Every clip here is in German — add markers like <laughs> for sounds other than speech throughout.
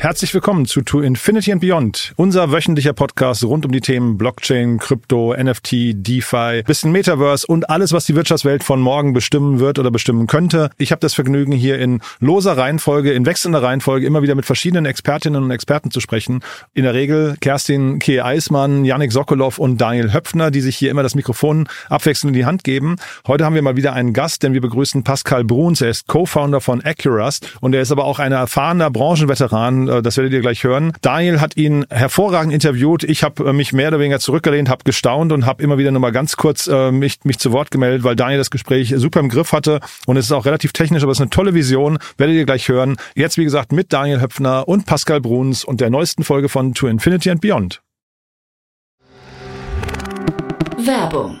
Herzlich willkommen zu To Infinity and Beyond, unser wöchentlicher Podcast rund um die Themen Blockchain, Krypto, NFT, DeFi, bisschen Metaverse und alles, was die Wirtschaftswelt von morgen bestimmen wird oder bestimmen könnte. Ich habe das Vergnügen, hier in loser Reihenfolge, in wechselnder Reihenfolge immer wieder mit verschiedenen Expertinnen und Experten zu sprechen. In der Regel Kerstin K. Eismann, Yannick Sokolov und Daniel Höpfner, die sich hier immer das Mikrofon abwechselnd in die Hand geben. Heute haben wir mal wieder einen Gast, denn wir begrüßen Pascal Bruns. Er ist Co-Founder von Accurust und er ist aber auch ein erfahrener Branchenveteran das werdet ihr gleich hören. Daniel hat ihn hervorragend interviewt. Ich habe äh, mich mehr oder weniger zurückgelehnt, habe gestaunt und habe immer wieder nur mal ganz kurz äh, mich, mich zu Wort gemeldet, weil Daniel das Gespräch super im Griff hatte und es ist auch relativ technisch, aber es ist eine tolle Vision. Werdet ihr gleich hören. Jetzt, wie gesagt, mit Daniel Höpfner und Pascal Bruns und der neuesten Folge von To Infinity and Beyond. Werbung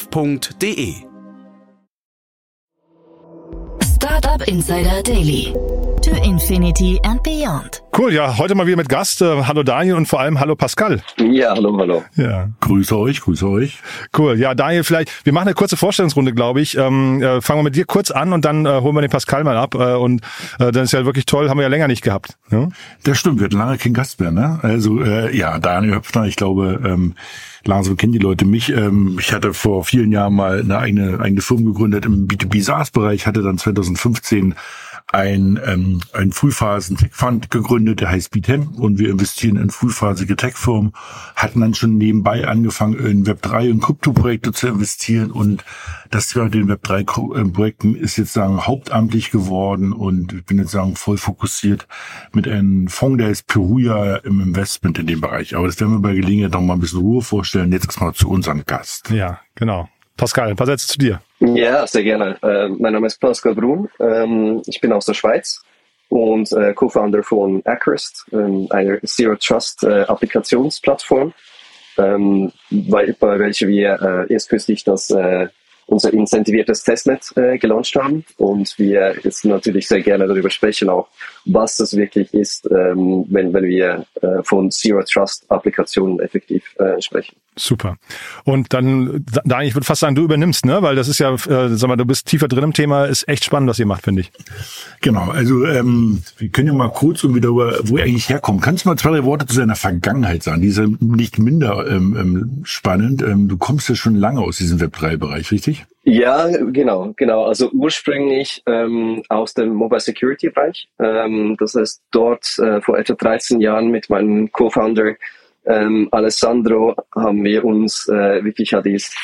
f.de. Startup Insider Daily. To Infinity and Beyond. Cool, ja, heute mal wieder mit Gast. Äh, hallo Daniel und vor allem hallo Pascal. Ja, hallo, hallo. Ja. Grüße euch, grüße euch. Cool, ja, Daniel, vielleicht, wir machen eine kurze Vorstellungsrunde, glaube ich. Ähm, äh, fangen wir mit dir kurz an und dann äh, holen wir den Pascal mal ab. Äh, und äh, dann ist ja wirklich toll, haben wir ja länger nicht gehabt. Ja? Das stimmt, wir hatten lange kein Gast mehr, ne? Also, äh, ja, Daniel Höpfner, ich glaube, ähm, langsam kennen die Leute mich. Ähm, ich hatte vor vielen Jahren mal eine eigene, eigene Firma gegründet im B2B SaaS-Bereich, hatte dann 2015 ein, ähm, ein Frühphasen-Tech-Fund gegründet, der heißt BTEM und wir investieren in frühphasige Tech-Firmen, hatten dann schon nebenbei angefangen, in Web3 und Krypto-Projekte zu investieren und das Thema mit den Web3-Projekten ist jetzt sagen hauptamtlich geworden und ich bin jetzt sagen voll fokussiert mit einem Fonds, der ist Peruja im Investment in dem Bereich. Aber das werden wir bei Gelegenheit noch mal ein bisschen Ruhe vorstellen. Jetzt erstmal zu unserem Gast. Ja, genau. Pascal, ein paar Sätze zu dir. Ja, sehr gerne. Äh, mein Name ist Pascal Brun. Ähm, ich bin aus der Schweiz und äh, Co-Founder von Acrest, ähm, einer Zero Trust äh, Applikationsplattform, ähm, bei, bei welcher wir erst kürzlich das unser incentiviertes Testnet äh, gelauncht haben und wir jetzt natürlich sehr gerne darüber sprechen, auch was das wirklich ist, ähm, wenn, wenn wir äh, von Zero Trust Applikationen effektiv äh, sprechen. Super. Und dann, Daniel, ich würde fast sagen, du übernimmst, ne? Weil das ist ja, äh, sag mal, du bist tiefer drin im Thema, ist echt spannend, was ihr macht, finde ich. Genau, also ähm, wir können ja mal kurz und wieder, wo ihr eigentlich herkommt. Kannst du mal zwei, drei Worte zu deiner Vergangenheit sagen? Die ist ja nicht minder ähm, ähm, spannend. Ähm, du kommst ja schon lange aus diesem Web3-Bereich, richtig? Ja, genau, genau. Also ursprünglich ähm, aus dem Mobile Security Bereich. Ähm, das heißt, dort äh, vor etwa 13 Jahren mit meinem Co-Founder ähm, Alessandro haben wir uns äh, wirklich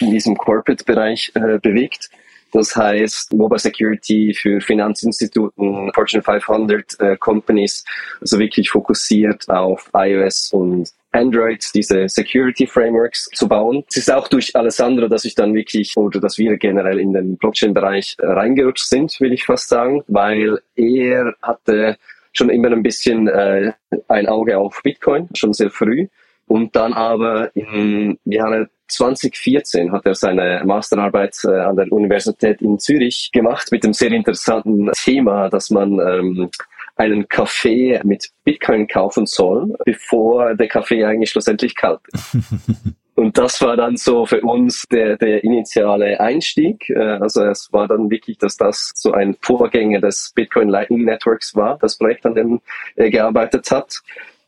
in diesem Corporate-Bereich äh, bewegt. Das heißt, Mobile Security für Finanzinstituten, Fortune 500 äh, Companies, also wirklich fokussiert auf iOS und Android, diese Security Frameworks zu bauen. Es ist auch durch Alessandro, dass ich dann wirklich oder dass wir generell in den Blockchain-Bereich äh, reingerutscht sind, will ich fast sagen, weil er hatte schon immer ein bisschen äh, ein Auge auf Bitcoin, schon sehr früh. Und dann aber im Jahre 2014 hat er seine Masterarbeit äh, an der Universität in Zürich gemacht mit dem sehr interessanten Thema, dass man ähm, einen Kaffee mit Bitcoin kaufen soll, bevor der Kaffee eigentlich schlussendlich kalt ist. <laughs> Und das war dann so für uns der, der initiale Einstieg. Äh, also es war dann wirklich, dass das so ein Vorgänger des Bitcoin Lightning Networks war, das Projekt, an dem er gearbeitet hat.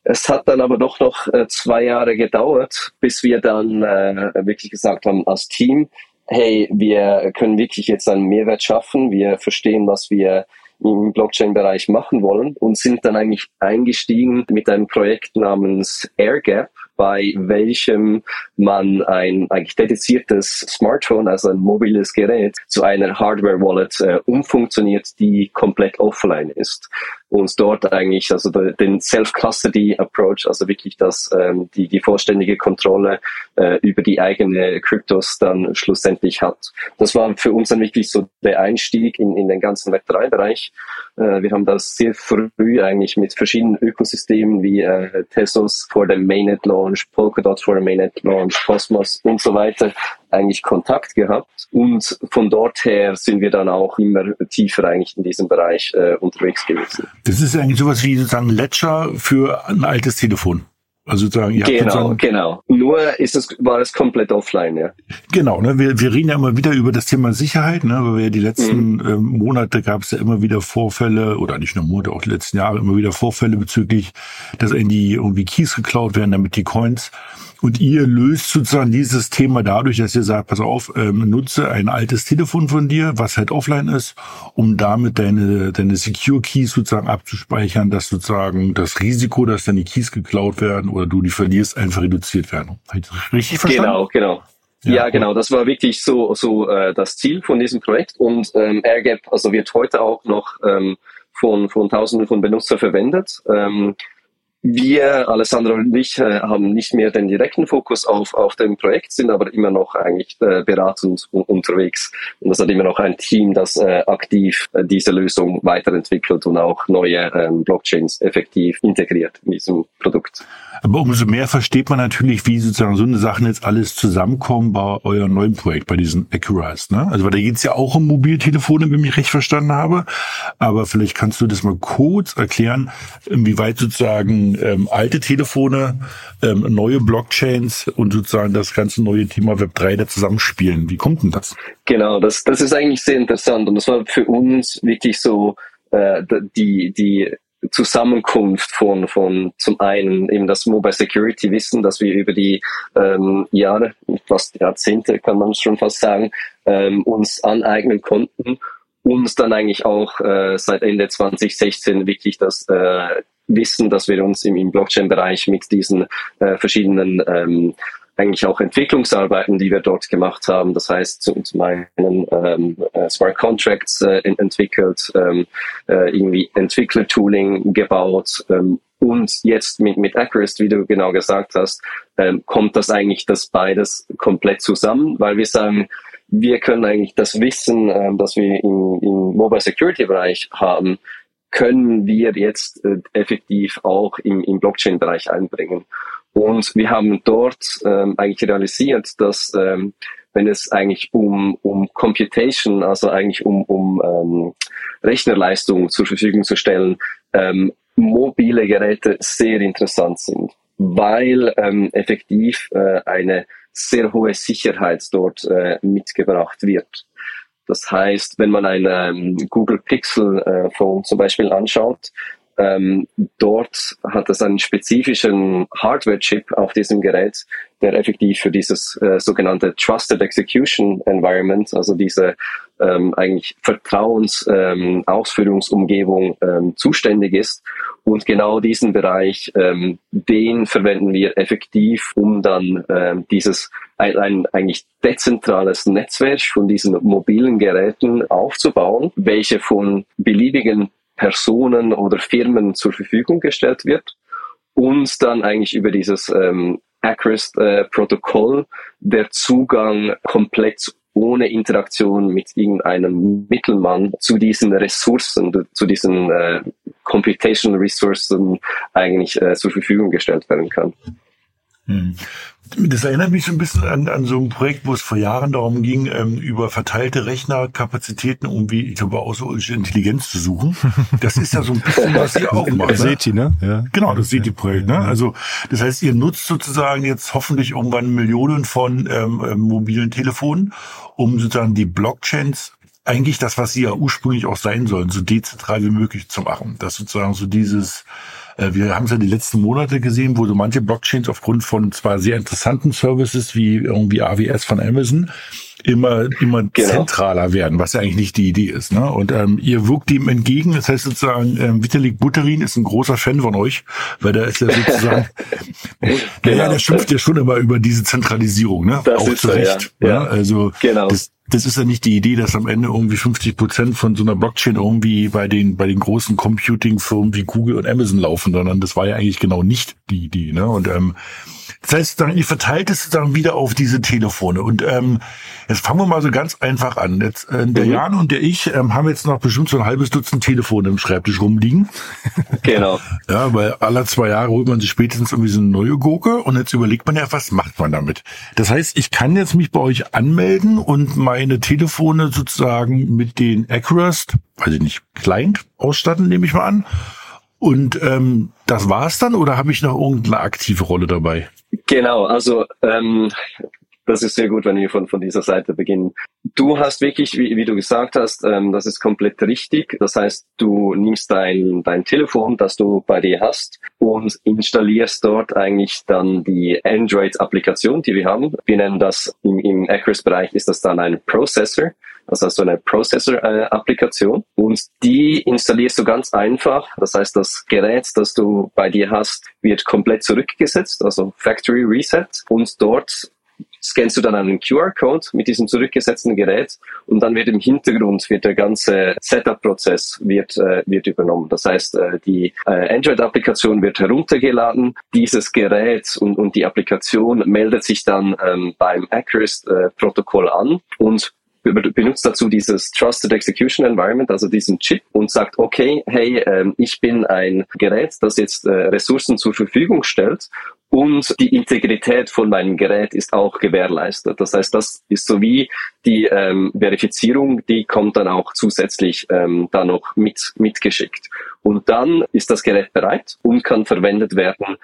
Es hat dann aber doch noch äh, zwei Jahre gedauert, bis wir dann äh, wirklich gesagt haben als Team, hey, wir können wirklich jetzt einen Mehrwert schaffen, wir verstehen, was wir im Blockchain-Bereich machen wollen und sind dann eigentlich eingestiegen mit einem Projekt namens AirGap, bei welchem man ein eigentlich dediziertes Smartphone, also ein mobiles Gerät, zu einer Hardware-Wallet äh, umfunktioniert, die komplett offline ist uns dort eigentlich, also den Self-Custody-Approach, also wirklich das, ähm, die, die vollständige Kontrolle äh, über die eigene Kryptos dann schlussendlich hat. Das war für uns dann wirklich so der Einstieg in, in den ganzen Web3-Bereich. Äh, wir haben das sehr früh eigentlich mit verschiedenen Ökosystemen wie äh, Tesos vor dem Mainnet-Launch, Polkadot vor dem Mainnet-Launch, Cosmos und so weiter eigentlich Kontakt gehabt und von dort her sind wir dann auch immer tiefer eigentlich in diesem Bereich äh, unterwegs gewesen. Das ist eigentlich sowas wie sozusagen Ledger für ein altes Telefon. Also sozusagen, ihr genau, genau. Nur ist es, war es komplett offline, ja. Genau, ne? wir, wir reden ja immer wieder über das Thema Sicherheit, ne? weil wir die letzten mhm. ähm, Monate gab es ja immer wieder Vorfälle, oder nicht nur Monate, auch die letzten Jahre immer wieder Vorfälle bezüglich, dass irgendwie irgendwie Keys geklaut werden, damit die Coins und ihr löst sozusagen dieses Thema dadurch, dass ihr sagt, pass auf, ähm, nutze ein altes Telefon von dir, was halt offline ist, um damit deine, deine Secure Keys sozusagen abzuspeichern, dass sozusagen das Risiko, dass deine Keys geklaut werden oder du die verlierst, einfach reduziert werden. Richtig verstanden? Genau, genau. Ja, ja, genau. Das war wirklich so so äh, das Ziel von diesem Projekt und ähm, AirGap also wird heute auch noch ähm, von von Tausenden von Benutzer verwendet. Ähm, wir, Alessandro und ich, äh, haben nicht mehr den direkten Fokus auf, auf dem Projekt, sind aber immer noch eigentlich äh, beratend unterwegs. Und das hat immer noch ein Team, das äh, aktiv diese Lösung weiterentwickelt und auch neue ähm, Blockchains effektiv integriert in diesem Produkt. Aber umso mehr versteht man natürlich, wie sozusagen so eine Sachen jetzt alles zusammenkommen bei eurem neuen Projekt, bei diesen Accurize. Ne? Also weil da geht's ja auch um Mobiltelefone, wenn ich recht verstanden habe. Aber vielleicht kannst du das mal kurz erklären, inwieweit sozusagen ähm, alte Telefone, ähm, neue Blockchains und sozusagen das ganze neue Thema Web 3 da zusammenspielen. Wie kommt denn das? Genau, das, das ist eigentlich sehr interessant und das war für uns wirklich so äh, die, die Zusammenkunft von, von zum einen eben das Mobile Security Wissen, das wir über die ähm, Jahre, fast Jahrzehnte kann man schon fast sagen, ähm, uns aneignen konnten. Uns dann eigentlich auch äh, seit Ende 2016 wirklich das äh, Wissen, dass wir uns im, im Blockchain-Bereich mit diesen äh, verschiedenen ähm, eigentlich auch Entwicklungsarbeiten, die wir dort gemacht haben. Das heißt, zum, einen ähm, äh, Smart Contracts äh, entwickelt, ähm, äh, irgendwie Entwickler-Tooling gebaut ähm, und jetzt mit, mit Acurist, wie du genau gesagt hast, ähm, kommt das eigentlich das beides komplett zusammen, weil wir sagen, wir können eigentlich das Wissen, ähm, das wir im Mobile Security Bereich haben, können wir jetzt äh, effektiv auch im, im Blockchain-Bereich einbringen. Und wir haben dort ähm, eigentlich realisiert, dass ähm, wenn es eigentlich um, um Computation, also eigentlich um, um ähm, Rechnerleistung zur Verfügung zu stellen, ähm, mobile Geräte sehr interessant sind, weil ähm, effektiv äh, eine sehr hohe Sicherheit dort äh, mitgebracht wird. Das heißt, wenn man ein ähm, Google Pixel äh, Phone zum Beispiel anschaut, ähm, dort hat es einen spezifischen Hardware-Chip auf diesem Gerät, der effektiv für dieses äh, sogenannte Trusted Execution Environment, also diese ähm, eigentlich Vertrauens-Ausführungsumgebung ähm, ähm, zuständig ist. Und genau diesen Bereich, ähm, den verwenden wir effektiv, um dann ähm, dieses ein, ein eigentlich dezentrales Netzwerk von diesen mobilen Geräten aufzubauen, welche von beliebigen Personen oder Firmen zur Verfügung gestellt wird und dann eigentlich über dieses ähm, Acrest-Protokoll äh, der Zugang komplett ohne Interaktion mit irgendeinem Mittelmann zu diesen Ressourcen, zu diesen äh, Computational Ressourcen eigentlich äh, zur Verfügung gestellt werden kann. Das erinnert mich so ein bisschen an, an so ein Projekt, wo es vor Jahren darum ging, ähm, über verteilte Rechnerkapazitäten irgendwie, ich glaube, außerirdische Intelligenz zu suchen. Das ist ja so ein bisschen, was ihr auch macht. Ne? SETI, ne? Ja. Genau, das SETI-Projekt. Ne? Also das heißt, ihr nutzt sozusagen jetzt hoffentlich irgendwann Millionen von ähm, ähm, mobilen Telefonen, um sozusagen die Blockchains eigentlich das, was sie ja ursprünglich auch sein sollen, so dezentral wie möglich zu machen. Das sozusagen so dieses wir haben es ja die letzten Monate gesehen, wo so manche Blockchains aufgrund von zwar sehr interessanten Services wie irgendwie AWS von Amazon immer immer genau. zentraler werden, was ja eigentlich nicht die Idee ist. Ne? Und ähm, ihr wirkt dem entgegen. Das heißt sozusagen, ähm, Vitalik Buterin ist ein großer Fan von euch, weil der ist ja sozusagen, <laughs> genau. naja, der schimpft ja schon immer über diese Zentralisierung, ne? Das Auch zu Recht. Ja. ja. Also genau. das, das ist ja nicht die Idee, dass am Ende irgendwie 50 Prozent von so einer Blockchain irgendwie bei den, bei den großen Computing-Firmen wie Google und Amazon laufen, sondern das war ja eigentlich genau nicht die Idee. Ne? Und ähm, das heißt, dann, ihr verteilt es dann wieder auf diese Telefone. Und ähm, jetzt fangen wir mal so ganz einfach an. Jetzt, äh, der mhm. Jan und der ich ähm, haben jetzt noch bestimmt so ein halbes Dutzend Telefone im Schreibtisch rumliegen. <laughs> Genau. ja, weil alle zwei Jahre holt man sich spätestens irgendwie so eine neue Gurke und jetzt überlegt man ja, was macht man damit? Das heißt, ich kann jetzt mich bei euch anmelden und meine Telefone sozusagen mit den Acurust, weiß ich nicht, Client ausstatten, nehme ich mal an. Und ähm, das war's dann oder habe ich noch irgendeine aktive Rolle dabei? Genau, also ähm, das ist sehr gut, wenn wir von, von dieser Seite beginnen. Du hast wirklich, wie, wie du gesagt hast, ähm, das ist komplett richtig. Das heißt, du nimmst dein, dein Telefon, das du bei dir hast und installierst dort eigentlich dann die Android-Applikation, die wir haben. Wir nennen das im, im Acress-Bereich ist das dann ein Processor. Das heißt so eine Processor-Applikation. Und die installierst du ganz einfach. Das heißt, das Gerät, das du bei dir hast, wird komplett zurückgesetzt, also Factory Reset. Und dort scannst du dann einen QR-Code mit diesem zurückgesetzten Gerät. Und dann wird im Hintergrund wird der ganze Setup-Prozess wird, äh, wird übernommen. Das heißt, äh, die äh, Android-Applikation wird heruntergeladen, dieses Gerät und, und die Applikation meldet sich dann ähm, beim Accurist-Protokoll äh, an. Und benutzt dazu dieses Trusted Execution Environment, also diesen Chip und sagt, okay, hey, ähm, ich bin ein Gerät, das jetzt äh, Ressourcen zur Verfügung stellt und die Integrität von meinem Gerät ist auch gewährleistet. Das heißt, das ist so wie die ähm, Verifizierung, die kommt dann auch zusätzlich ähm, da noch mit, mitgeschickt. Und dann ist das Gerät bereit und kann verwendet werden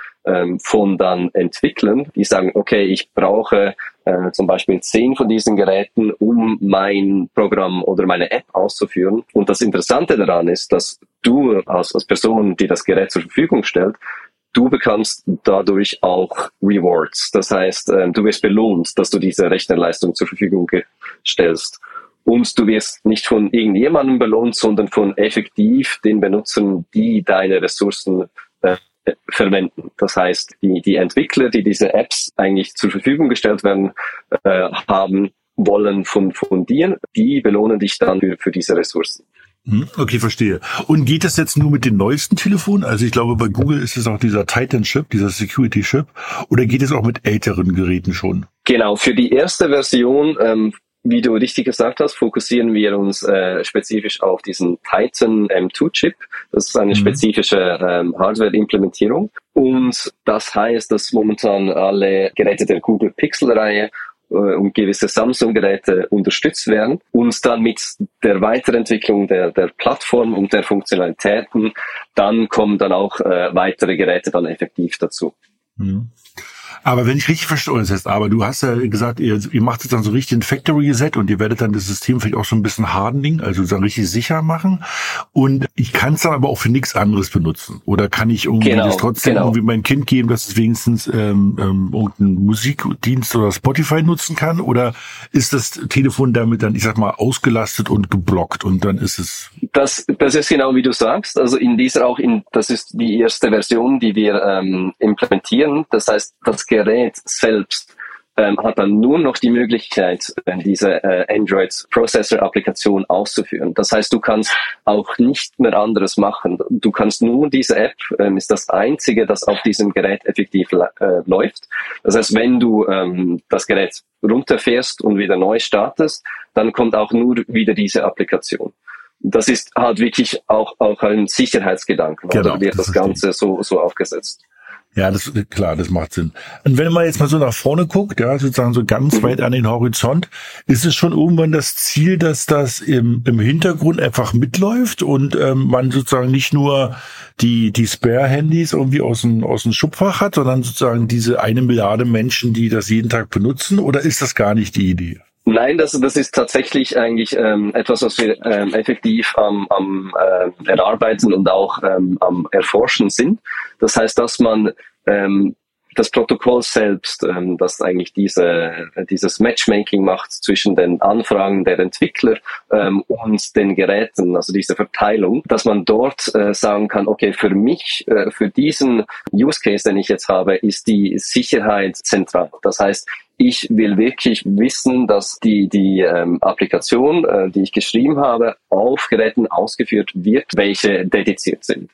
von dann Entwicklern, die sagen, okay, ich brauche äh, zum Beispiel zehn von diesen Geräten, um mein Programm oder meine App auszuführen. Und das Interessante daran ist, dass du als, als Person, die das Gerät zur Verfügung stellt, du bekommst dadurch auch Rewards. Das heißt, ähm, du wirst belohnt, dass du diese Rechnerleistung zur Verfügung stellst. Und du wirst nicht von irgendjemandem belohnt, sondern von effektiv den Benutzern, die deine Ressourcen äh, verwenden. Das heißt, die, die Entwickler, die diese Apps eigentlich zur Verfügung gestellt werden, äh, haben wollen von, von dir, die belohnen dich dann für, für diese Ressourcen. Hm, okay, verstehe. Und geht das jetzt nur mit den neuesten Telefonen? Also ich glaube, bei Google ist es auch dieser Titan-Chip, dieser Security-Chip. Oder geht es auch mit älteren Geräten schon? Genau, für die erste Version, ähm, wie du richtig gesagt hast, fokussieren wir uns äh, spezifisch auf diesen Titan M2-Chip. Das ist eine mhm. spezifische ähm, Hardware-Implementierung. Und das heißt, dass momentan alle Geräte der Google Pixel-Reihe äh, und gewisse Samsung-Geräte unterstützt werden und dann mit der Weiterentwicklung der, der Plattform und der Funktionalitäten, dann kommen dann auch äh, weitere Geräte dann effektiv dazu. Mhm. Aber wenn ich richtig verstehe, das heißt, aber du hast ja gesagt, ihr, ihr macht jetzt dann so richtig ein Factory Reset und ihr werdet dann das System vielleicht auch so ein bisschen hardening, also dann richtig sicher machen. Und ich kann es dann aber auch für nichts anderes benutzen. Oder kann ich irgendwie genau, das trotzdem genau. irgendwie mein Kind geben, dass es wenigstens ähm, ähm, irgendeinen Musikdienst oder Spotify nutzen kann? Oder ist das Telefon damit dann, ich sag mal, ausgelastet und geblockt und dann ist es. Das, das ist genau wie du sagst. Also in dieser auch in, das ist die erste Version, die wir ähm, implementieren. Das heißt, das Gerät selbst ähm, hat dann nur noch die Möglichkeit, äh, diese äh, Android Processor Applikation auszuführen. Das heißt, du kannst auch nicht mehr anderes machen. Du kannst nur diese App ähm, ist das einzige, das auf diesem Gerät effektiv äh, läuft. Das heißt, wenn du ähm, das Gerät runterfährst und wieder neu startest, dann kommt auch nur wieder diese Applikation. Das ist halt wirklich auch, auch ein Sicherheitsgedanke, genau, oder wird das Ganze so, so aufgesetzt. Ja, das klar, das macht Sinn. Und wenn man jetzt mal so nach vorne guckt, ja, sozusagen so ganz weit an den Horizont, ist es schon irgendwann das Ziel, dass das im, im Hintergrund einfach mitläuft und ähm, man sozusagen nicht nur die die Spare-Handys irgendwie aus dem aus dem Schubfach hat, sondern sozusagen diese eine Milliarde Menschen, die das jeden Tag benutzen, oder ist das gar nicht die Idee? Nein, das, das ist tatsächlich eigentlich ähm, etwas, was wir ähm, effektiv am, am äh, Erarbeiten und auch ähm, am Erforschen sind. Das heißt, dass man ähm, das Protokoll selbst, ähm, das eigentlich diese, dieses Matchmaking macht zwischen den Anfragen der Entwickler ähm, und den Geräten, also diese Verteilung, dass man dort äh, sagen kann, okay, für mich, äh, für diesen Use Case, den ich jetzt habe, ist die Sicherheit zentral. Das heißt, ich will wirklich wissen, dass die, die ähm, Applikation, äh, die ich geschrieben habe, auf Geräten ausgeführt wird, welche dediziert sind.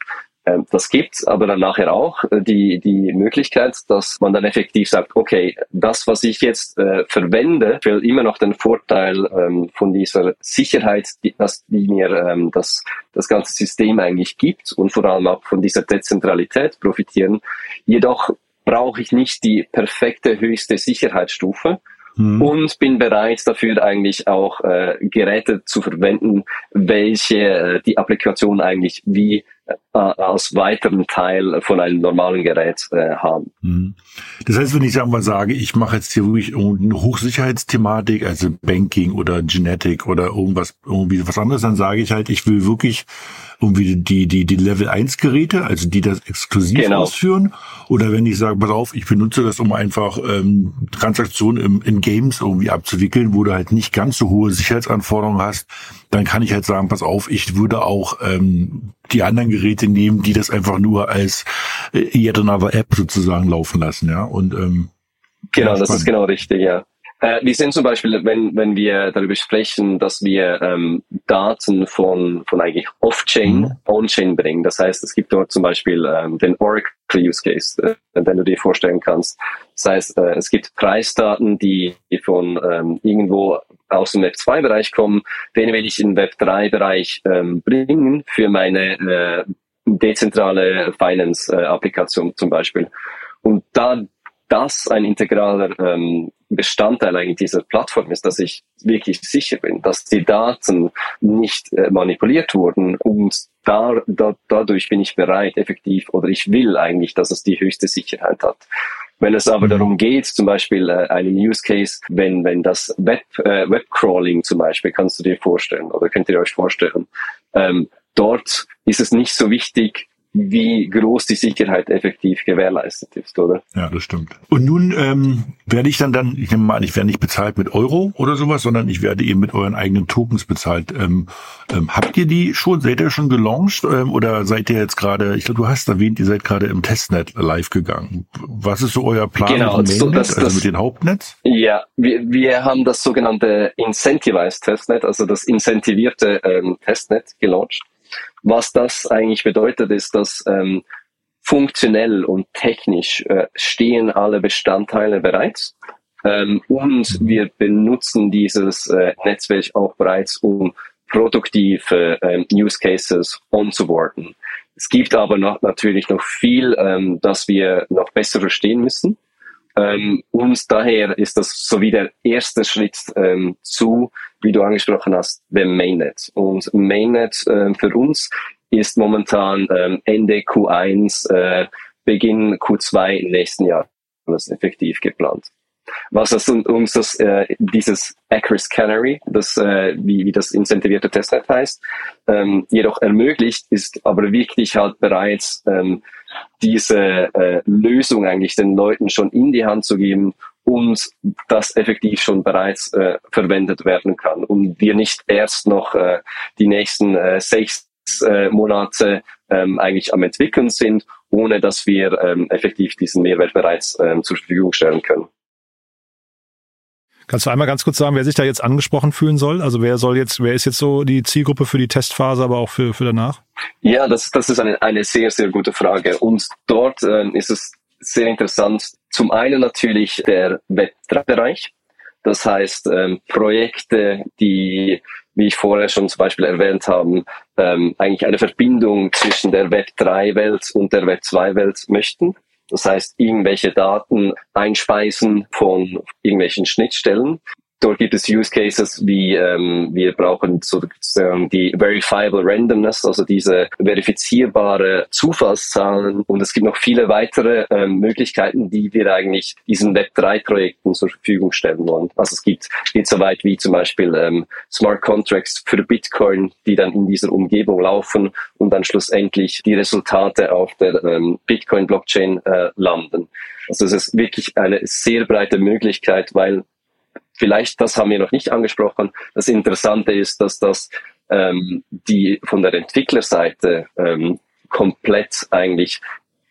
Ähm, das gibt's aber dann nachher auch äh, die, die Möglichkeit, dass man dann effektiv sagt, okay, das, was ich jetzt äh, verwende, will immer noch den Vorteil ähm, von dieser Sicherheit, die, dass, die mir ähm, das, das ganze System eigentlich gibt und vor allem auch von dieser Dezentralität profitieren. Jedoch brauche ich nicht die perfekte höchste Sicherheitsstufe, mhm. und bin bereit dafür eigentlich auch äh, Geräte zu verwenden, welche äh, die Applikation eigentlich wie äh, als weiteren Teil von einem normalen Gerät äh, haben. Mhm. Das heißt, wenn ich mal sage, ich mache jetzt hier wirklich eine Hochsicherheitsthematik, also Banking oder Genetic oder irgendwas, irgendwie was anderes, dann sage ich halt, ich will wirklich irgendwie die, die, die Level 1 Geräte, also die das exklusiv genau. ausführen. Oder wenn ich sage, pass auf, ich benutze das, um einfach ähm, Transaktionen im, in Games irgendwie abzuwickeln, wo du halt nicht ganz so hohe Sicherheitsanforderungen hast, dann kann ich halt sagen, pass auf, ich würde auch ähm, die anderen Geräte nehmen, die das einfach nur als äh, yet another App sozusagen laufen lassen, ja. Und ähm, Genau, das ist genau richtig, ja. Äh, wir sehen zum Beispiel, wenn, wenn wir darüber sprechen, dass wir ähm, Daten von, von eigentlich Off-Chain, mhm. On-Chain bringen. Das heißt, es gibt dort zum Beispiel ähm, den Oracle Use Case, äh, den du dir vorstellen kannst. Das heißt, äh, es gibt Preisdaten, die von ähm, irgendwo aus dem Web2-Bereich kommen. Den will ich in Web3-Bereich ähm, bringen für meine äh, dezentrale Finance-Applikation zum Beispiel. Und da das ein integraler ähm, Bestandteil eigentlich dieser Plattform ist, dass ich wirklich sicher bin, dass die Daten nicht äh, manipuliert wurden und da, da, dadurch bin ich bereit, effektiv, oder ich will eigentlich, dass es die höchste Sicherheit hat. Wenn es aber mhm. darum geht, zum Beispiel äh, einen Use Case, wenn, wenn das Web, äh, Webcrawling zum Beispiel, kannst du dir vorstellen oder könnt ihr euch vorstellen, ähm, dort ist es nicht so wichtig, wie groß die Sicherheit effektiv gewährleistet ist, oder? Ja, das stimmt. Und nun ähm, werde ich dann dann, ich nehme mal an, ich werde nicht bezahlt mit Euro oder sowas, sondern ich werde eben mit euren eigenen Tokens bezahlt. Ähm, ähm, habt ihr die schon, seid ihr schon gelauncht ähm, oder seid ihr jetzt gerade, ich glaube, du hast erwähnt, ihr seid gerade im Testnet live gegangen. Was ist so euer Plan genau, mit, so, das, also das, mit den Hauptnetz? Ja, wir, wir haben das sogenannte Incentivized Testnet, also das incentivierte ähm, Testnet gelauncht. Was das eigentlich bedeutet, ist, dass ähm, funktionell und technisch äh, stehen alle Bestandteile bereits. Ähm, und wir benutzen dieses äh, Netzwerk auch bereits, um produktive ähm, Use Cases onzuboarden. Es gibt aber noch, natürlich noch viel, ähm, das wir noch besser verstehen müssen. Ähm, und daher ist das so wie der erste Schritt ähm, zu, wie du angesprochen hast, dem Mainnet. Und Mainnet äh, für uns ist momentan ähm, Ende Q1, äh, Beginn Q2 im nächsten Jahr. Das ist effektiv geplant. Was das uns das, äh, dieses Acris Canary, das, äh, wie, wie das incentivierte Testnet heißt, ähm, jedoch ermöglicht, ist aber wirklich halt bereits ähm, diese äh, Lösung eigentlich den Leuten schon in die Hand zu geben und das effektiv schon bereits äh, verwendet werden kann und wir nicht erst noch äh, die nächsten äh, sechs äh, Monate ähm, eigentlich am entwickeln sind, ohne dass wir ähm, effektiv diesen Mehrwert bereits ähm, zur Verfügung stellen können. Kannst du einmal ganz kurz sagen, wer sich da jetzt angesprochen fühlen soll? Also wer soll jetzt, wer ist jetzt so die Zielgruppe für die Testphase, aber auch für, für danach? Ja, das, das ist eine, eine sehr, sehr gute Frage. Und dort äh, ist es sehr interessant. Zum einen natürlich der Web3-Bereich. Das heißt, ähm, Projekte, die, wie ich vorher schon zum Beispiel erwähnt habe, ähm, eigentlich eine Verbindung zwischen der Web3-Welt und der Web2-Welt möchten Das heißt, irgendwelche Daten einspeisen von irgendwelchen Schnittstellen Dort gibt es Use Cases wie ähm, wir brauchen sozusagen die Verifiable Randomness, also diese verifizierbare Zufallszahlen. Und es gibt noch viele weitere ähm, Möglichkeiten, die wir eigentlich diesen Web3-Projekten zur Verfügung stellen wollen. Also es gibt geht so weit wie zum Beispiel ähm, Smart Contracts für Bitcoin, die dann in dieser Umgebung laufen und dann schlussendlich die Resultate auf der ähm, Bitcoin-Blockchain äh, landen. Also es ist wirklich eine sehr breite Möglichkeit, weil vielleicht, das haben wir noch nicht angesprochen, das Interessante ist, dass das ähm, die von der Entwicklerseite ähm, komplett eigentlich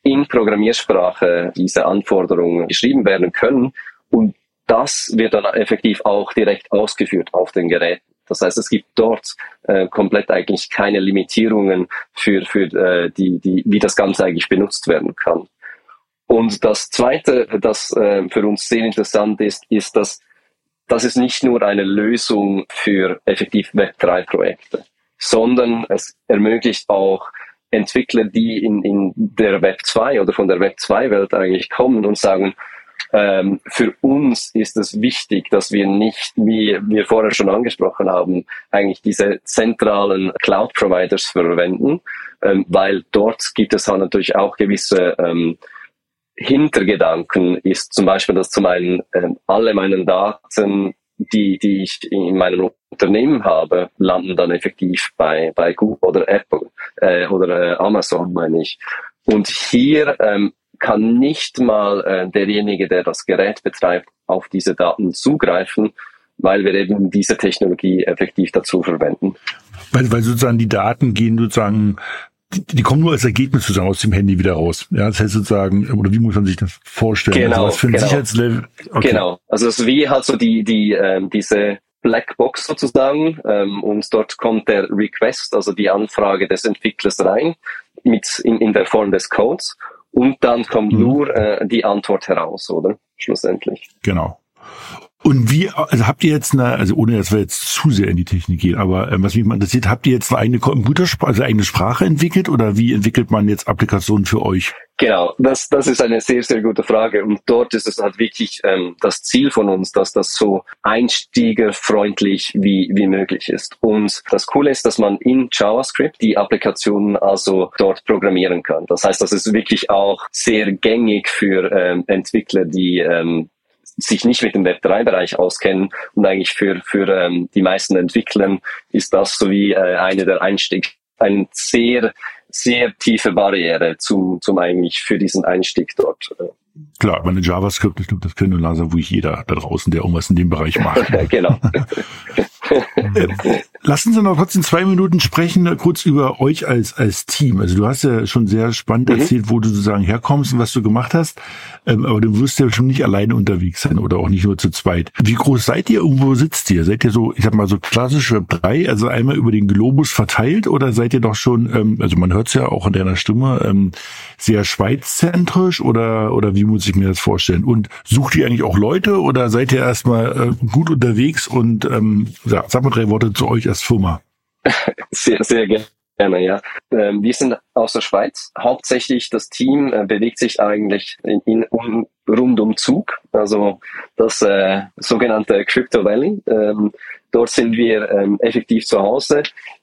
in Programmiersprache diese Anforderungen geschrieben werden können und das wird dann effektiv auch direkt ausgeführt auf den Geräten. Das heißt, es gibt dort äh, komplett eigentlich keine Limitierungen für, für äh, die, die, wie das Ganze eigentlich benutzt werden kann. Und das Zweite, das äh, für uns sehr interessant ist, ist, dass das ist nicht nur eine Lösung für effektiv Web3-Projekte, sondern es ermöglicht auch Entwickler, die in, in der Web 2 oder von der Web 2-Welt eigentlich kommen und sagen, ähm, für uns ist es wichtig, dass wir nicht, wie wir vorher schon angesprochen haben, eigentlich diese zentralen Cloud-Providers verwenden, ähm, weil dort gibt es halt natürlich auch gewisse ähm, Hintergedanken ist zum Beispiel, dass zum einen äh, alle meine Daten, die, die ich in meinem Unternehmen habe, landen dann effektiv bei, bei Google oder Apple äh, oder äh, Amazon, meine ich. Und hier ähm, kann nicht mal äh, derjenige, der das Gerät betreibt, auf diese Daten zugreifen, weil wir eben diese Technologie effektiv dazu verwenden. Weil, weil sozusagen die Daten gehen sozusagen die, die kommen nur als Ergebnis sozusagen aus dem Handy wieder raus. Ja, das heißt sozusagen, oder wie muss man sich das vorstellen? Genau, also was für ein genau. Sicherheitslevel? Okay. Genau. Also es ist wie halt so die, die, ähm, diese Blackbox sozusagen ähm, und dort kommt der Request, also die Anfrage des Entwicklers rein mit in, in der Form des Codes und dann kommt mhm. nur äh, die Antwort heraus, oder? Schlussendlich. Genau. Und wie, also habt ihr jetzt eine, also ohne dass wir jetzt zu sehr in die Technik gehen, aber ähm, was mich mal interessiert, habt ihr jetzt eine eigene Computersprache, also eigene Sprache entwickelt oder wie entwickelt man jetzt Applikationen für euch? Genau, das, das ist eine sehr, sehr gute Frage. Und dort ist es halt wirklich ähm, das Ziel von uns, dass das so einstiegerfreundlich wie, wie möglich ist. Und das Coole ist, dass man in JavaScript die Applikationen also dort programmieren kann. Das heißt, das ist wirklich auch sehr gängig für ähm, Entwickler, die ähm, sich nicht mit dem Web3-Bereich auskennen und eigentlich für, für ähm, die meisten Entwicklern ist das so wie äh, eine der Einstieg, ein sehr, sehr tiefe Barriere zum, zum eigentlich für diesen Einstieg dort. Äh, Klar, meine JavaScript, ich glaube, das können nur langsam wo ich jeder da draußen, der irgendwas in dem Bereich macht. <laughs> genau. <laughs> Lassen Sie noch trotzdem zwei Minuten sprechen, kurz über euch als, als Team. Also du hast ja schon sehr spannend mhm. erzählt, wo du sozusagen herkommst und was du gemacht hast. Ähm, aber du wirst ja schon nicht alleine unterwegs sein oder auch nicht nur zu zweit. Wie groß seid ihr und wo sitzt ihr? Seid ihr so, ich sag mal, so klassische drei, also einmal über den Globus verteilt oder seid ihr doch schon, ähm, also man hört es ja auch in deiner Stimme, ähm, sehr schweizzentrisch oder, oder wie muss ich mir das vorstellen? Und sucht ihr eigentlich auch Leute oder seid ihr erstmal äh, gut unterwegs und ähm, ja, sag mal drei Worte zu euch als Firma. Sehr, sehr gerne, ja. Ähm, wir sind aus der Schweiz. Hauptsächlich das Team äh, bewegt sich eigentlich in, in um, rund um Zug, also das äh, sogenannte Crypto Valley. Ähm, dort sind wir ähm, effektiv zu Hause.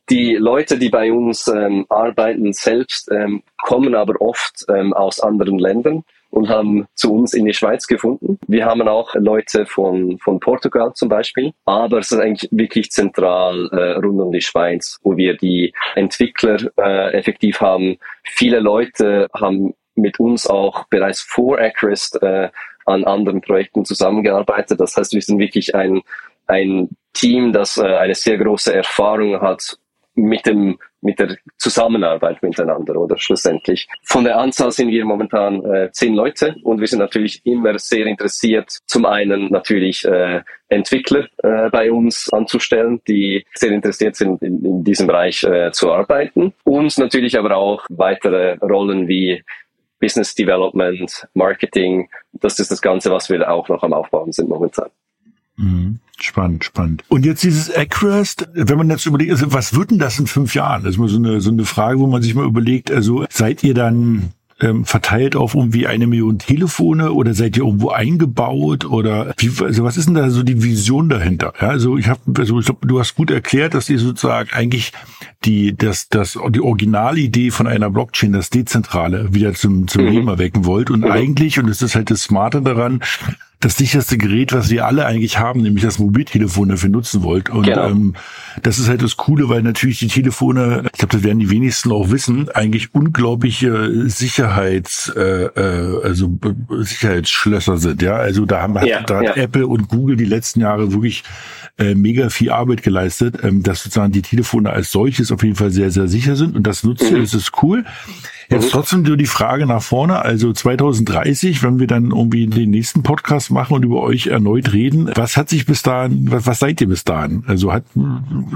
Die Leute, die bei uns ähm, arbeiten selbst, ähm, kommen aber oft ähm, aus anderen Ländern und haben zu uns in die Schweiz gefunden. Wir haben auch Leute von, von Portugal zum Beispiel, aber es ist eigentlich wirklich zentral äh, rund um die Schweiz, wo wir die Entwickler äh, effektiv haben. Viele Leute haben mit uns auch bereits vor Acrest äh, an anderen Projekten zusammengearbeitet. Das heißt, wir sind wirklich ein, ein Team, das äh, eine sehr große Erfahrung hat mit dem mit der Zusammenarbeit miteinander oder schlussendlich. Von der Anzahl sind wir momentan äh, zehn Leute und wir sind natürlich immer sehr interessiert, zum einen natürlich äh, Entwickler äh, bei uns anzustellen, die sehr interessiert sind, in, in diesem Bereich äh, zu arbeiten und natürlich aber auch weitere Rollen wie Business Development, Marketing. Das ist das Ganze, was wir auch noch am Aufbauen sind momentan. Mhm. Spannend, spannend. Und jetzt dieses Acrest, wenn man jetzt überlegt, also was wird denn das in fünf Jahren? Das ist mal so eine, so eine Frage, wo man sich mal überlegt, also seid ihr dann ähm, verteilt auf irgendwie eine Million Telefone oder seid ihr irgendwo eingebaut oder wie, also was ist denn da so die Vision dahinter? Ja, also ich habe, also ich glaub, du hast gut erklärt, dass ihr sozusagen eigentlich die, das, das, die Originalidee von einer Blockchain, das Dezentrale, wieder zum, zum mhm. Leben erwecken wollt und mhm. eigentlich, und es ist halt das Smarte daran, das sicherste Gerät, was wir alle eigentlich haben, nämlich das Mobiltelefon dafür nutzen wollt. Und genau. ähm, das ist halt das Coole, weil natürlich die Telefone, ich glaube, das werden die wenigsten auch wissen, eigentlich unglaubliche Sicherheits, äh, äh, also Sicherheitsschlösser sind. Ja, also da haben ja, da ja. hat Apple und Google die letzten Jahre wirklich äh, mega viel Arbeit geleistet, ähm, dass sozusagen die Telefone als solches auf jeden Fall sehr, sehr sicher sind. Und das nutzt mhm. das ist cool. Jetzt mhm. trotzdem nur die Frage nach vorne, also 2030, wenn wir dann irgendwie den nächsten Podcast machen und über euch erneut reden, was hat sich bis dahin, was, was seid ihr bis dahin? Also hat,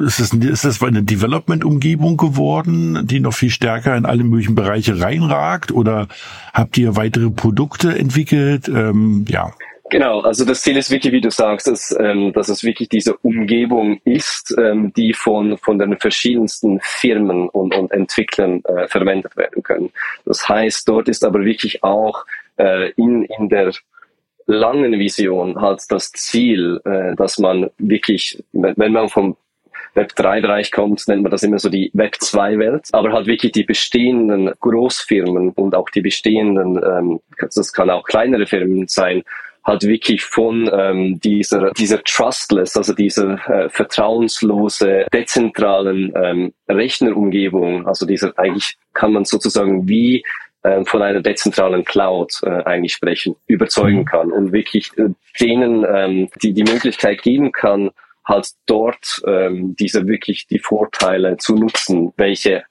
ist das, ist das eine Development-Umgebung geworden, die noch viel stärker in alle möglichen Bereiche reinragt oder habt ihr weitere Produkte entwickelt? Ähm, ja. Genau, also das Ziel ist wirklich, wie du sagst, dass, ähm, dass es wirklich diese Umgebung ist, ähm, die von, von den verschiedensten Firmen und, und Entwicklern äh, verwendet werden können. Das heißt, dort ist aber wirklich auch äh, in, in der langen Vision halt das Ziel, äh, dass man wirklich, wenn man vom Web 3-Bereich kommt, nennt man das immer so die Web 2-Welt, aber halt wirklich die bestehenden Großfirmen und auch die bestehenden, ähm, das kann auch kleinere Firmen sein, halt wirklich von ähm, dieser, dieser Trustless, also dieser äh, vertrauenslose, dezentralen ähm, Rechnerumgebung, also dieser eigentlich kann man sozusagen wie äh, von einer dezentralen Cloud äh, eigentlich sprechen, überzeugen mhm. kann und wirklich äh, denen ähm, die die Möglichkeit geben kann, halt dort ähm, diese wirklich die Vorteile zu nutzen, welche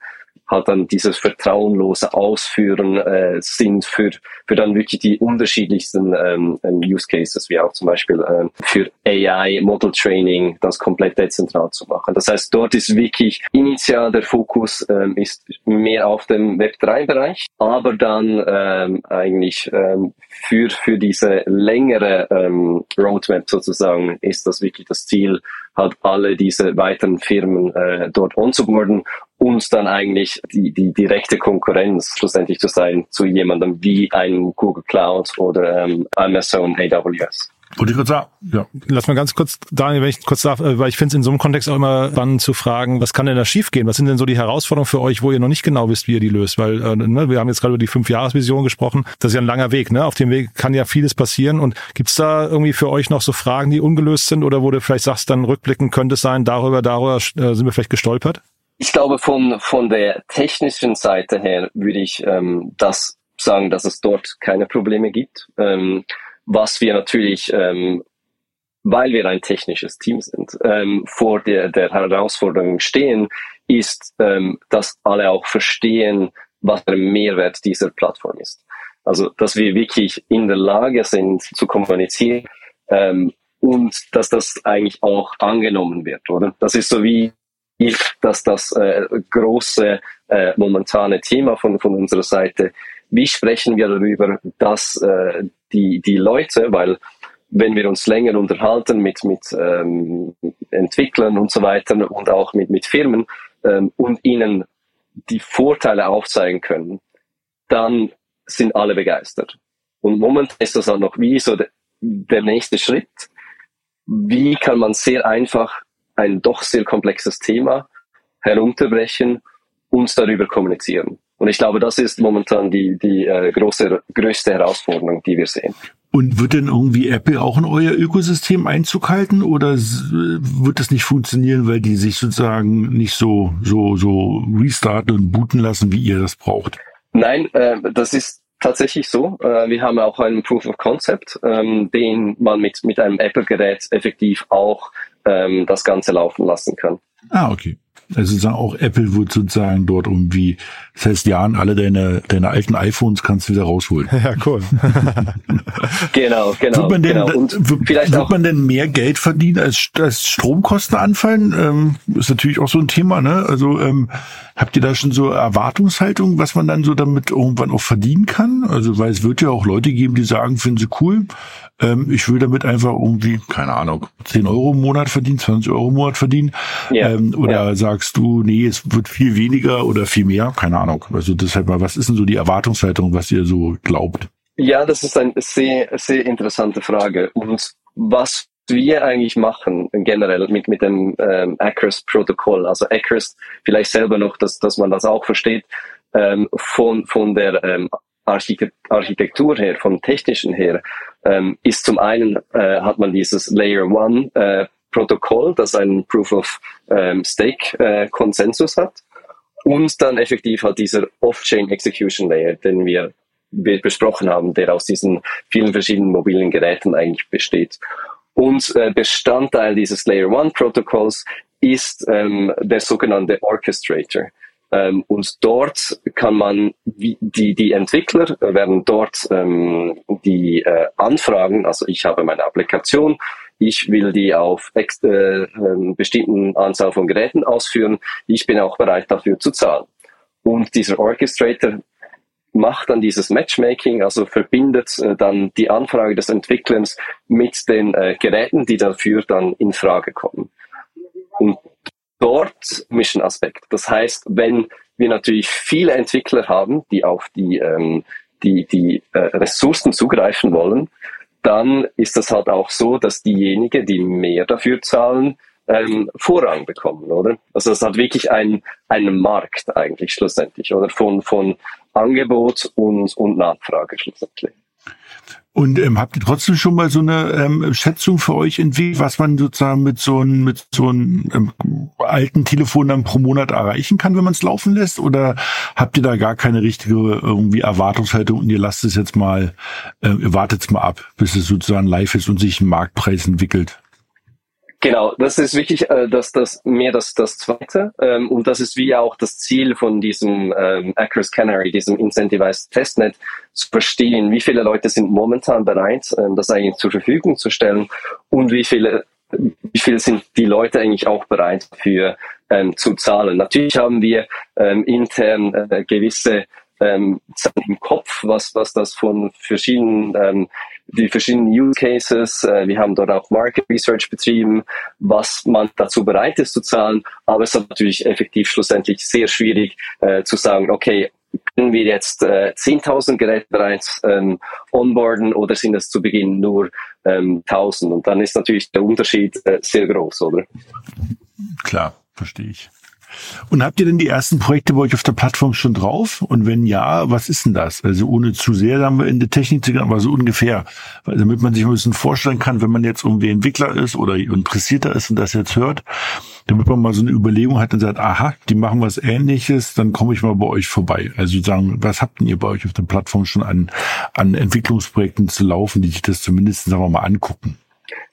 halt dann dieses vertrauenlose Ausführen äh, sind für, für dann wirklich die unterschiedlichsten ähm, ähm Use Cases, wie auch zum Beispiel ähm, für AI, Model Training, das komplett dezentral zu machen. Das heißt, dort ist wirklich initial der Fokus ähm, ist mehr auf dem Web3-Bereich, aber dann ähm, eigentlich ähm, für, für diese längere ähm, Roadmap sozusagen ist das wirklich das Ziel, halt alle diese weiteren Firmen äh, dort onzuboarden und dann eigentlich die, die direkte Konkurrenz schlussendlich zu sein zu jemandem wie einem Google Cloud oder ähm, Amazon AWS. Und ich kurz sagen, ja. Lass mal ganz kurz, Daniel, wenn ich kurz darf, äh, weil ich finde es in so einem Kontext auch immer spannend zu fragen, was kann denn da schiefgehen? Was sind denn so die Herausforderungen für euch, wo ihr noch nicht genau wisst, wie ihr die löst? Weil äh, ne, wir haben jetzt gerade über die Fünf-Jahres-Vision gesprochen. Das ist ja ein langer Weg. Ne? Auf dem Weg kann ja vieles passieren. Und gibt's da irgendwie für euch noch so Fragen, die ungelöst sind oder wo du vielleicht sagst, dann rückblickend könnte es sein, darüber, darüber äh, sind wir vielleicht gestolpert? Ich glaube, von, von der technischen Seite her würde ich ähm, das sagen, dass es dort keine Probleme gibt. Ähm, was wir natürlich, ähm, weil wir ein technisches Team sind, ähm, vor der, der Herausforderung stehen, ist, ähm, dass alle auch verstehen, was der Mehrwert dieser Plattform ist. Also, dass wir wirklich in der Lage sind zu kommunizieren ähm, und dass das eigentlich auch angenommen wird, oder? Das ist so wie dass das äh, große äh, momentane Thema von, von unserer Seite, wie sprechen wir darüber, dass äh, die, die Leute, weil wenn wir uns länger unterhalten mit, mit ähm, Entwicklern und so weiter und auch mit, mit Firmen ähm, und ihnen die Vorteile aufzeigen können, dann sind alle begeistert. Und momentan ist das auch noch wie so der, der nächste Schritt. Wie kann man sehr einfach ein doch sehr komplexes Thema herunterbrechen und darüber kommunizieren. Und ich glaube, das ist momentan die, die äh, große, größte Herausforderung, die wir sehen. Und wird denn irgendwie Apple auch in euer Ökosystem Einzug halten oder wird das nicht funktionieren, weil die sich sozusagen nicht so, so, so restarten und booten lassen, wie ihr das braucht? Nein, äh, das ist tatsächlich so. Äh, wir haben auch einen Proof of Concept, ähm, den man mit, mit einem Apple-Gerät effektiv auch ähm, das Ganze laufen lassen kann. Ah, okay. Also sozusagen auch Apple wird sozusagen dort irgendwie, das heißt, Jan, alle deine, deine alten iPhones kannst du wieder rausholen. <laughs> Ja, cool. <laughs> genau, genau. Wird man denn, genau. Und vielleicht wird man denn mehr Geld verdienen, als, als Stromkosten anfallen? Ähm, ist natürlich auch so ein Thema, ne? Also ähm, Habt ihr da schon so Erwartungshaltung, was man dann so damit irgendwann auch verdienen kann? Also, weil es wird ja auch Leute geben, die sagen, finden sie cool. Ähm, ich will damit einfach irgendwie, keine Ahnung, 10 Euro im Monat verdienen, 20 Euro im Monat verdienen. Ja, ähm, oder ja. sagst du, nee, es wird viel weniger oder viel mehr? Keine Ahnung. Also deshalb mal, was ist denn so die Erwartungshaltung, was ihr so glaubt? Ja, das ist eine sehr, sehr interessante Frage. Und was wir eigentlich machen generell mit, mit dem ähm, Acress-Protokoll, also Acress vielleicht selber noch, dass, dass man das auch versteht, ähm, von, von der ähm, Architektur her, vom technischen her, ähm, ist zum einen äh, hat man dieses Layer One äh, Protokoll, das einen Proof of ähm, Stake äh, Konsensus hat und dann effektiv halt dieser Off-Chain Execution Layer, den wir, besprochen haben, der aus diesen vielen verschiedenen mobilen Geräten eigentlich besteht. Und äh, Bestandteil dieses Layer One Protokolls ist ähm, der sogenannte Orchestrator. Ähm, und dort kann man, die, die Entwickler werden dort ähm, die äh, Anfragen, also ich habe meine Applikation, ich will die auf äh, äh, bestimmten Anzahl von Geräten ausführen, ich bin auch bereit dafür zu zahlen. Und dieser Orchestrator macht dann dieses Matchmaking, also verbindet äh, dann die Anfrage des Entwicklers mit den äh, Geräten, die dafür dann in Frage kommen. Und dort Mission Aspekt. Das heißt, wenn wir natürlich viele Entwickler haben, die auf die, ähm, die, die äh, Ressourcen zugreifen wollen, dann ist das halt auch so, dass diejenigen, die mehr dafür zahlen, ähm, Vorrang bekommen, oder? Also es hat wirklich einen, einen Markt eigentlich schlussendlich, oder? Von, von Angebot und, und Nachfrage schlussendlich. Und ähm, habt ihr trotzdem schon mal so eine ähm, Schätzung für euch entwickelt, was man sozusagen mit so einem mit so einem ähm, alten Telefon dann pro Monat erreichen kann, wenn man es laufen lässt? Oder habt ihr da gar keine richtige irgendwie Erwartungshaltung und ihr lasst es jetzt mal, äh, ihr wartet es mal ab, bis es sozusagen live ist und sich ein Marktpreis entwickelt? Genau, das ist wirklich äh, das, das, mehr das, das Zweite. Ähm, und das ist wie auch das Ziel von diesem ähm, Across Canary, diesem Incentivized Testnet, zu verstehen, wie viele Leute sind momentan bereit, ähm, das eigentlich zur Verfügung zu stellen und wie viele, wie viel sind die Leute eigentlich auch bereit für ähm, zu zahlen. Natürlich haben wir ähm, intern äh, gewisse ähm, im Kopf, was, was das von verschiedenen ähm, die verschiedenen Use Cases. Äh, wir haben dort auch Market Research betrieben, was man dazu bereit ist zu zahlen. Aber es ist natürlich effektiv schlussendlich sehr schwierig äh, zu sagen, okay, können wir jetzt äh, 10.000 Geräte bereits ähm, onboarden oder sind es zu Beginn nur ähm, 1.000? Und dann ist natürlich der Unterschied äh, sehr groß, oder? Klar, verstehe ich. Und habt ihr denn die ersten Projekte bei euch auf der Plattform schon drauf? Und wenn ja, was ist denn das? Also ohne zu sehr haben wir in der Technik zu gehen, aber so ungefähr. Weil, damit man sich ein bisschen vorstellen kann, wenn man jetzt irgendwie Entwickler ist oder interessierter ist und das jetzt hört, damit man mal so eine Überlegung hat und sagt, aha, die machen was ähnliches, dann komme ich mal bei euch vorbei. Also sagen, was habt denn ihr bei euch auf der Plattform schon an, an Entwicklungsprojekten zu laufen, die sich das zumindest, sagen wir mal, angucken?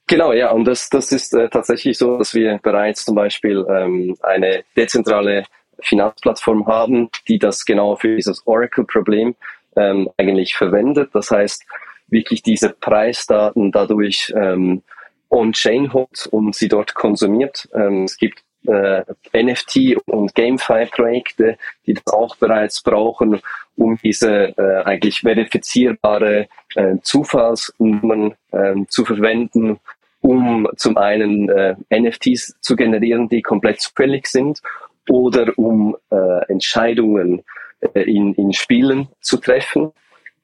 Genau, ja, und das, das ist äh, tatsächlich so, dass wir bereits zum Beispiel ähm, eine dezentrale Finanzplattform haben, die das genau für dieses Oracle-Problem ähm, eigentlich verwendet. Das heißt, wirklich diese Preisdaten dadurch ähm, on-chain holt und sie dort konsumiert. Ähm, es gibt äh, NFT- und GameFi-Projekte, die das auch bereits brauchen, um diese äh, eigentlich verifizierbare äh, Zufallsnummern äh, zu verwenden, um zum einen äh, NFTs zu generieren, die komplett zufällig sind, oder um äh, Entscheidungen äh, in, in Spielen zu treffen.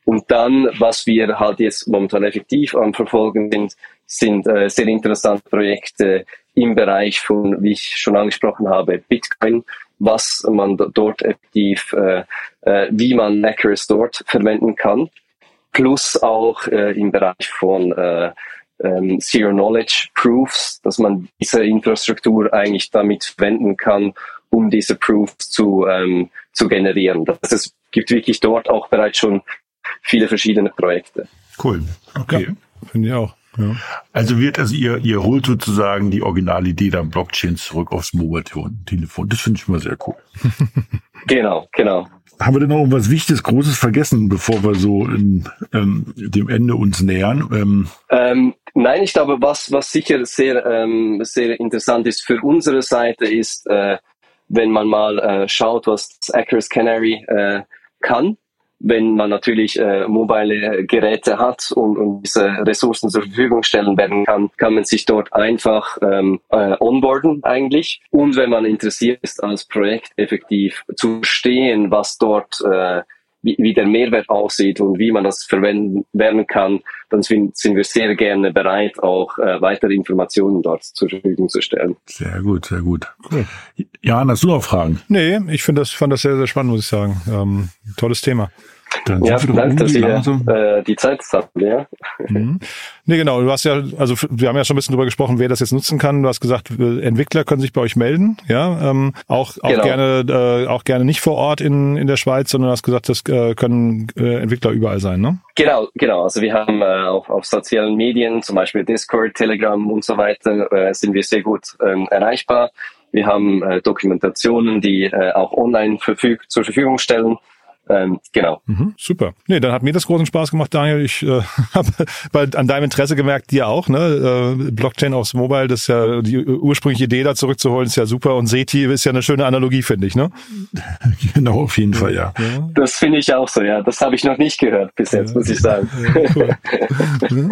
Und dann, was wir halt jetzt momentan effektiv am Verfolgen sind, sind äh, sehr interessante Projekte im Bereich von, wie ich schon angesprochen habe, Bitcoin, was man dort effektiv, äh, äh, wie man Macros dort verwenden kann, plus auch äh, im Bereich von äh, ähm, Zero Knowledge Proofs, dass man diese Infrastruktur eigentlich damit verwenden kann, um diese Proofs zu, ähm, zu generieren. Das es gibt wirklich dort auch bereits schon viele verschiedene Projekte. Cool. Okay. Ja, Finde ich auch. Ja. Also wird also ihr, ihr holt sozusagen die Originalidee der Blockchain zurück aufs Mobile-Telefon. Das finde ich mal sehr cool. <laughs> genau, genau. Haben wir denn noch irgendwas Wichtiges, Großes vergessen, bevor wir so in, ähm, dem Ende uns nähern? Ähm, ähm, nein, ich glaube, was, was sicher sehr, ähm, sehr interessant ist für unsere Seite ist, äh, wenn man mal äh, schaut, was das Canary äh, kann, wenn man natürlich äh, mobile Geräte hat und, und diese Ressourcen zur Verfügung stellen werden kann, kann man sich dort einfach ähm, äh, onboarden eigentlich. Und wenn man interessiert ist, als Projekt effektiv zu verstehen, was dort äh, wie, wie der Mehrwert aussieht und wie man das verwenden werden kann, dann sind, sind wir sehr gerne bereit, auch äh, weitere Informationen dort zur Verfügung zu stellen. Sehr gut, sehr gut. Cool. Jan, hast du noch Fragen? Nee, ich finde das, fand das sehr, sehr spannend, muss ich sagen. Ähm, tolles Thema. Dann ja, vielen Dank, dass ihr äh, die Zeit habt, ja. Mhm. Nee, genau. Du hast ja, also wir haben ja schon ein bisschen drüber gesprochen, wer das jetzt nutzen kann. Du hast gesagt, Entwickler können sich bei euch melden, ja. Ähm, auch auch genau. gerne äh, auch gerne nicht vor Ort in in der Schweiz, sondern du hast gesagt, das äh, können äh, Entwickler überall sein, ne? Genau, genau. Also wir haben äh, auch auf sozialen Medien, zum Beispiel Discord, Telegram und so weiter, äh, sind wir sehr gut ähm, erreichbar. Wir haben äh, Dokumentationen, die äh, auch online verfüg zur Verfügung stellen. Ähm, genau. Mhm, super. Nee, dann hat mir das großen Spaß gemacht, Daniel. Ich äh, <laughs> habe an deinem Interesse gemerkt, dir auch, ne? Äh, Blockchain aufs Mobile, das ist ja die ursprüngliche Idee da zurückzuholen, ist ja super. Und SETI ist ja eine schöne Analogie, finde ich, ne? <laughs> genau, auf jeden Fall, ja. ja. Das finde ich auch so, ja. Das habe ich noch nicht gehört bis jetzt, ja. muss ich sagen. Ja, cool.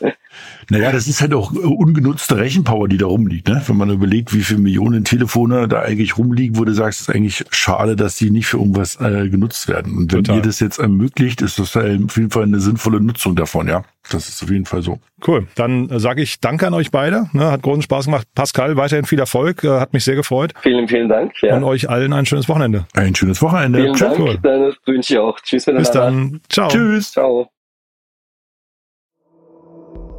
<laughs> Naja, das ist halt auch ungenutzte Rechenpower, die da rumliegt. Ne? Wenn man überlegt, wie viele Millionen Telefone da eigentlich rumliegen, wo du sagst, es ist eigentlich schade, dass die nicht für irgendwas äh, genutzt werden. Und wenn Total. ihr das jetzt ermöglicht, ist das halt auf jeden Fall eine sinnvolle Nutzung davon, ja. Das ist auf jeden Fall so. Cool. Dann äh, sage ich Danke an euch beide. Ne, hat großen Spaß gemacht. Pascal, weiterhin viel Erfolg. Äh, hat mich sehr gefreut. Vielen, vielen Dank. Ja. Und euch allen ein schönes Wochenende. Ein schönes Wochenende. Vielen Dank. Cool. Dann wünsche ich auch. Tschüss miteinander. Bis dann. Ciao. Tschüss. Ciao.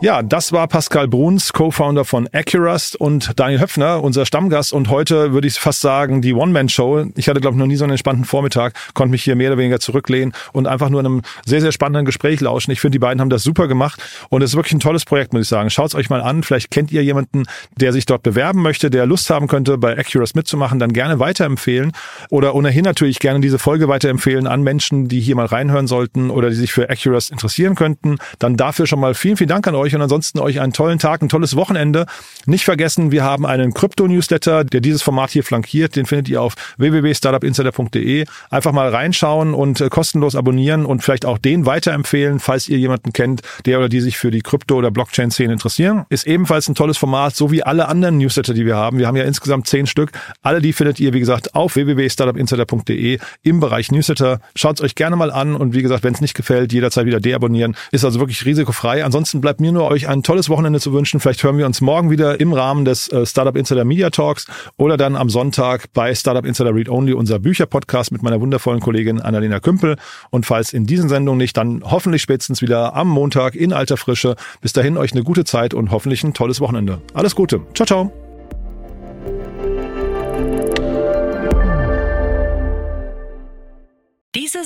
Ja, das war Pascal Bruns, Co-Founder von Accurust und Daniel Höpfner, unser Stammgast und heute würde ich fast sagen, die One-Man-Show. Ich hatte, glaube ich, noch nie so einen entspannten Vormittag, konnte mich hier mehr oder weniger zurücklehnen und einfach nur in einem sehr, sehr spannenden Gespräch lauschen. Ich finde, die beiden haben das super gemacht und es ist wirklich ein tolles Projekt, muss ich sagen. Schaut es euch mal an. Vielleicht kennt ihr jemanden, der sich dort bewerben möchte, der Lust haben könnte, bei Accurust mitzumachen, dann gerne weiterempfehlen oder ohnehin natürlich gerne diese Folge weiterempfehlen an Menschen, die hier mal reinhören sollten oder die sich für Accurust interessieren könnten. Dann dafür schon mal vielen, vielen Dank an euch euch und ansonsten euch einen tollen Tag, ein tolles Wochenende. Nicht vergessen, wir haben einen Krypto-Newsletter, der dieses Format hier flankiert. Den findet ihr auf www.startupinsider.de. Einfach mal reinschauen und äh, kostenlos abonnieren und vielleicht auch den weiterempfehlen, falls ihr jemanden kennt, der oder die sich für die Krypto- oder Blockchain-Szene interessieren. Ist ebenfalls ein tolles Format, so wie alle anderen Newsletter, die wir haben. Wir haben ja insgesamt zehn Stück. Alle die findet ihr, wie gesagt, auf www.startupinsider.de im Bereich Newsletter. Schaut es euch gerne mal an und wie gesagt, wenn es nicht gefällt, jederzeit wieder deabonnieren. Ist also wirklich risikofrei. Ansonsten bleibt mir nur nur euch ein tolles Wochenende zu wünschen. Vielleicht hören wir uns morgen wieder im Rahmen des äh, Startup Insider Media Talks oder dann am Sonntag bei Startup Insider Read Only, unser Bücherpodcast mit meiner wundervollen Kollegin Annalena Kümpel. Und falls in diesen Sendungen nicht, dann hoffentlich spätestens wieder am Montag in alter Frische. Bis dahin euch eine gute Zeit und hoffentlich ein tolles Wochenende. Alles Gute. Ciao, ciao.